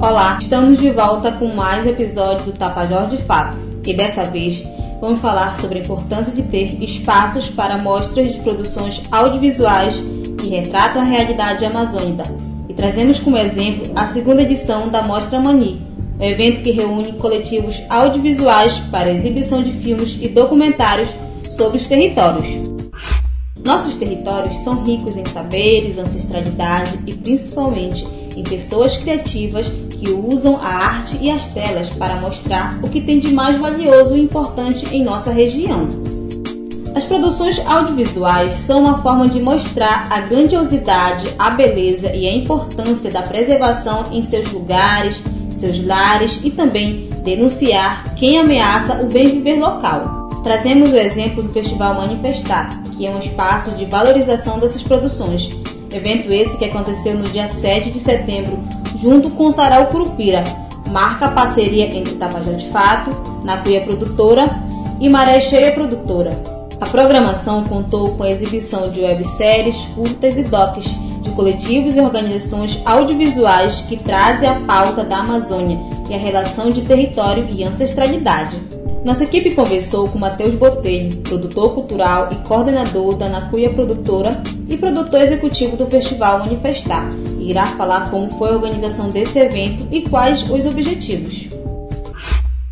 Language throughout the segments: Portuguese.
Olá, estamos de volta com mais episódio do Tapajós de Fato e dessa vez vamos falar sobre a importância de ter espaços para mostras de produções audiovisuais que retratam a realidade amazônica e trazemos como exemplo a segunda edição da Mostra Mani, um evento que reúne coletivos audiovisuais para exibição de filmes e documentários sobre os territórios. Nossos territórios são ricos em saberes, ancestralidade e principalmente em pessoas criativas que usam a arte e as telas para mostrar o que tem de mais valioso e importante em nossa região. As produções audiovisuais são uma forma de mostrar a grandiosidade, a beleza e a importância da preservação em seus lugares, seus lares e também denunciar quem ameaça o bem viver local. Trazemos o exemplo do Festival Manifestar, que é um espaço de valorização dessas produções. Evento esse que aconteceu no dia 7 de setembro, junto com o Sarau Curupira, marca a parceria entre Tabajá de Fato, Nacuia Produtora e Maré Cheia Produtora. A programação contou com a exibição de webséries, curtas e docs de coletivos e organizações audiovisuais que trazem a pauta da Amazônia e a relação de território e ancestralidade. Nossa equipe conversou com Matheus Botelho, produtor cultural e coordenador da Nacuia Produtora e produtor executivo do Festival Manifestar, e irá falar como foi a organização desse evento e quais os objetivos.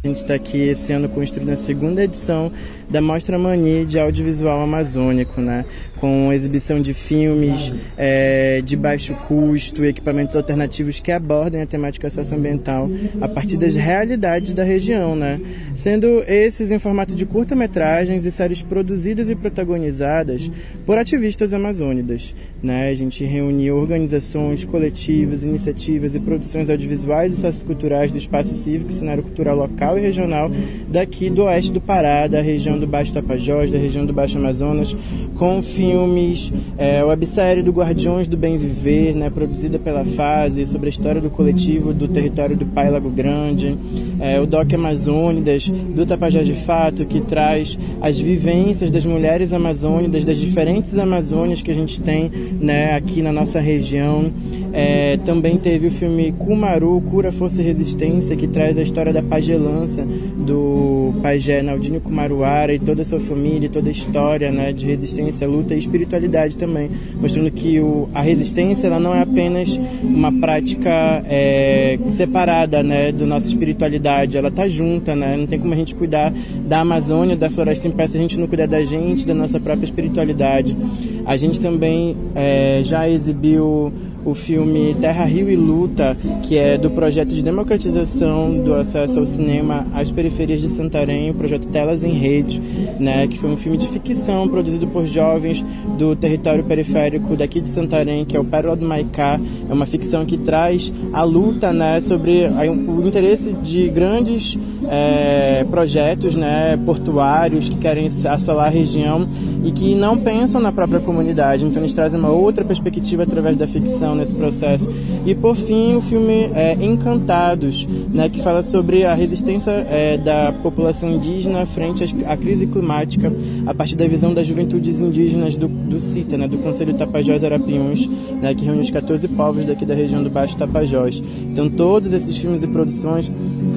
A gente está aqui esse ano construindo a segunda edição da Mostra Mania de Audiovisual Amazônico, né? com exibição de filmes é, de baixo custo, equipamentos alternativos que abordem a temática socioambiental a partir das realidades da região, né? sendo esses em formato de curta-metragens e séries produzidas e protagonizadas por ativistas amazônidas. Né? A gente reuniu organizações, coletivos, iniciativas e produções audiovisuais e socioculturais do espaço cívico e cenário cultural local e regional daqui do oeste do Pará, da região do Baixo Tapajós, da região do Baixo Amazonas, com filmes, é, websérie do Guardiões do Bem Viver, né, produzida pela Fase, sobre a história do coletivo do território do Pai Lago Grande, é, o Doc Amazônidas, do Tapajós de Fato, que traz as vivências das mulheres amazônicas, das diferentes Amazônias que a gente tem né, aqui na nossa região. É, também teve o filme Kumaru, Cura, Força e Resistência, que traz a história da pagelança do pajé Naldinho Kumaruara e toda a sua família, toda a história né, de resistência, luta e espiritualidade também, mostrando que o, a resistência ela não é apenas uma prática é, separada né, da nossa espiritualidade, ela está junta, né, não tem como a gente cuidar da Amazônia, da floresta em pé se a gente não cuidar da gente, da nossa própria espiritualidade. A gente também é, já exibiu o filme Terra, Rio e Luta, que é do projeto de democratização do acesso ao cinema às periferias de Santarém, o projeto Telas em Rede, né, que foi um filme de ficção produzido por jovens do território periférico daqui de Santarém, que é o Pérola do Maicá. É uma ficção que traz a luta né, sobre o interesse de grandes é, projetos né, portuários que querem assolar a região e que não pensam na própria comunidade. Então eles trazem uma outra perspectiva através da ficção nesse processo. E por fim o filme é, Encantados, né, que fala sobre a resistência é, da população indígena frente à crise climática a partir da visão das juventudes indígenas do, do CITA, né, do Conselho Tapajós Arapiuns, né, que reúne os 14 povos daqui da região do Baixo Tapajós. Então todos esses filmes e produções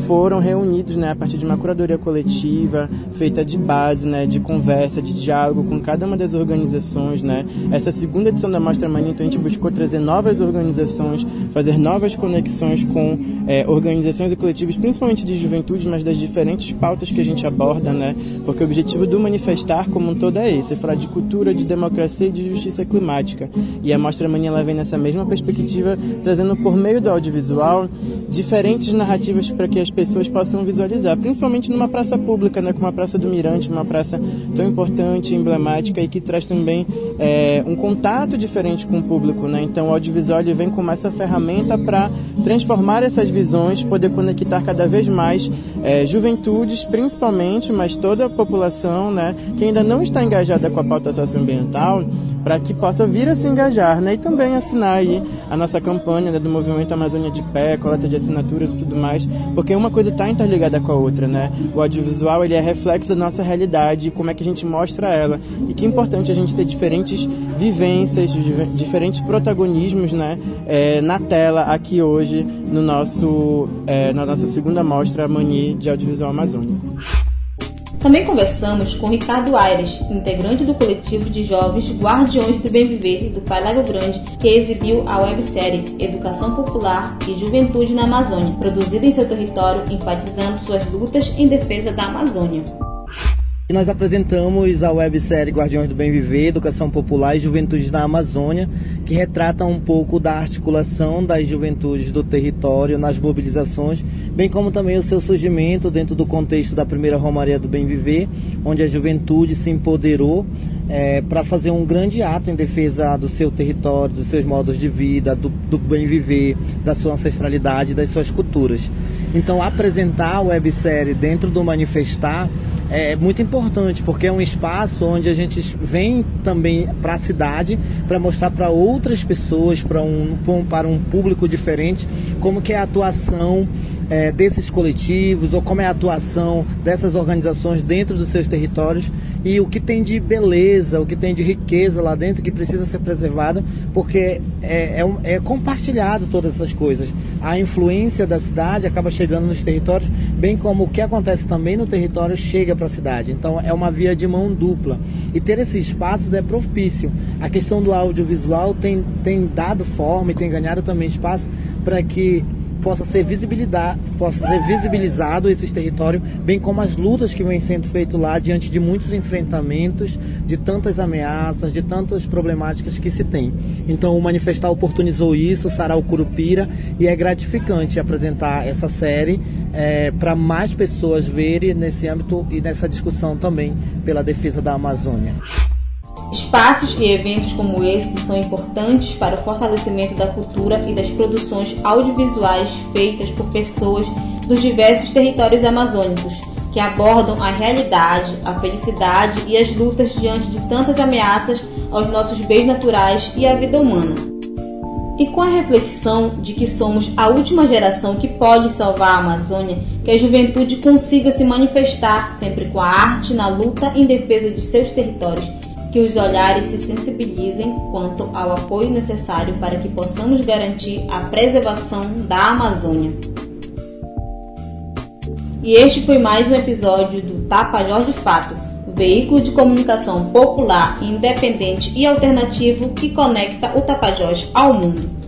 foram reunidos né, a partir de uma curadoria coletiva feita de base, né, de conversa, de diálogo com cada uma das organizações. Né. Essa segunda edição da Mostra Manito a gente buscou trazer novas organizações, fazer novas conexões com é, organizações e coletivos, principalmente de juventude, mas das diferentes pautas que a gente aborda, né, porque o objetivo do manifestar como um todo é esse, é falar de cultura, de democracia e de justiça climática. E a Mostra Mania ela vem nessa mesma perspectiva, trazendo por meio do audiovisual diferentes narrativas para que as pessoas possam visualizar, principalmente numa praça pública, né, como a Praça do Mirante, uma praça tão importante, emblemática e que traz também é, um contato diferente com o público. Né? Então o audiovisual ele vem como essa ferramenta para transformar essas visões, poder conectar cada vez mais é, juventudes, principalmente, mas toda a população, né, que ainda não está engajada com a pauta socioambiental, para que possa vir a se engajar, né, e também assinar aí a nossa campanha né, do Movimento Amazônia de Pé, coleta de assinaturas e tudo mais, porque uma coisa está interligada com a outra, né? O audiovisual ele é reflexo da nossa realidade, como é que a gente mostra ela e que é importante a gente ter diferentes vivências, diferentes protagonismos, né, é, na tela aqui hoje no nosso, é, na nossa segunda mostra Mani de Audiovisual Amazônico. Também conversamos com Ricardo Aires, integrante do coletivo de jovens Guardiões do Bem Viver do Lago Grande, que exibiu a websérie Educação Popular e Juventude na Amazônia, produzida em seu território, enfatizando suas lutas em defesa da Amazônia. Nós apresentamos a websérie Guardiões do Bem Viver, Educação Popular e Juventudes na Amazônia, que retrata um pouco da articulação das juventudes do território nas mobilizações, bem como também o seu surgimento dentro do contexto da primeira Romaria do Bem Viver, onde a juventude se empoderou é, para fazer um grande ato em defesa do seu território, dos seus modos de vida, do, do bem viver, da sua ancestralidade, das suas culturas. Então, apresentar a websérie dentro do Manifestar é muito importante, porque é um espaço onde a gente vem também para a cidade para mostrar para outras pessoas, para um, para um público diferente, como que é a atuação é, desses coletivos ou como é a atuação dessas organizações dentro dos seus territórios e o que tem de beleza, o que tem de riqueza lá dentro que precisa ser preservada, porque é, é, é compartilhado todas essas coisas. A influência da cidade acaba chegando nos territórios, bem como o que acontece também no território chega para a cidade. Então é uma via de mão dupla. E ter esses espaços é propício. A questão do audiovisual tem, tem dado forma e tem ganhado também espaço para que possa ser possa ser visibilizado esses territórios, bem como as lutas que vêm sendo feitas lá diante de muitos enfrentamentos, de tantas ameaças, de tantas problemáticas que se tem. Então o manifestar oportunizou isso, Sarau Curupira, e é gratificante apresentar essa série é, para mais pessoas verem nesse âmbito e nessa discussão também pela defesa da Amazônia. Espaços e eventos como esse são importantes para o fortalecimento da cultura e das produções audiovisuais feitas por pessoas dos diversos territórios amazônicos, que abordam a realidade, a felicidade e as lutas diante de tantas ameaças aos nossos bens naturais e à vida humana. E com a reflexão de que somos a última geração que pode salvar a Amazônia, que a juventude consiga se manifestar sempre com a arte na luta em defesa de seus territórios que os olhares se sensibilizem quanto ao apoio necessário para que possamos garantir a preservação da Amazônia. E este foi mais um episódio do Tapajós de Fato, veículo de comunicação popular, independente e alternativo que conecta o Tapajós ao mundo.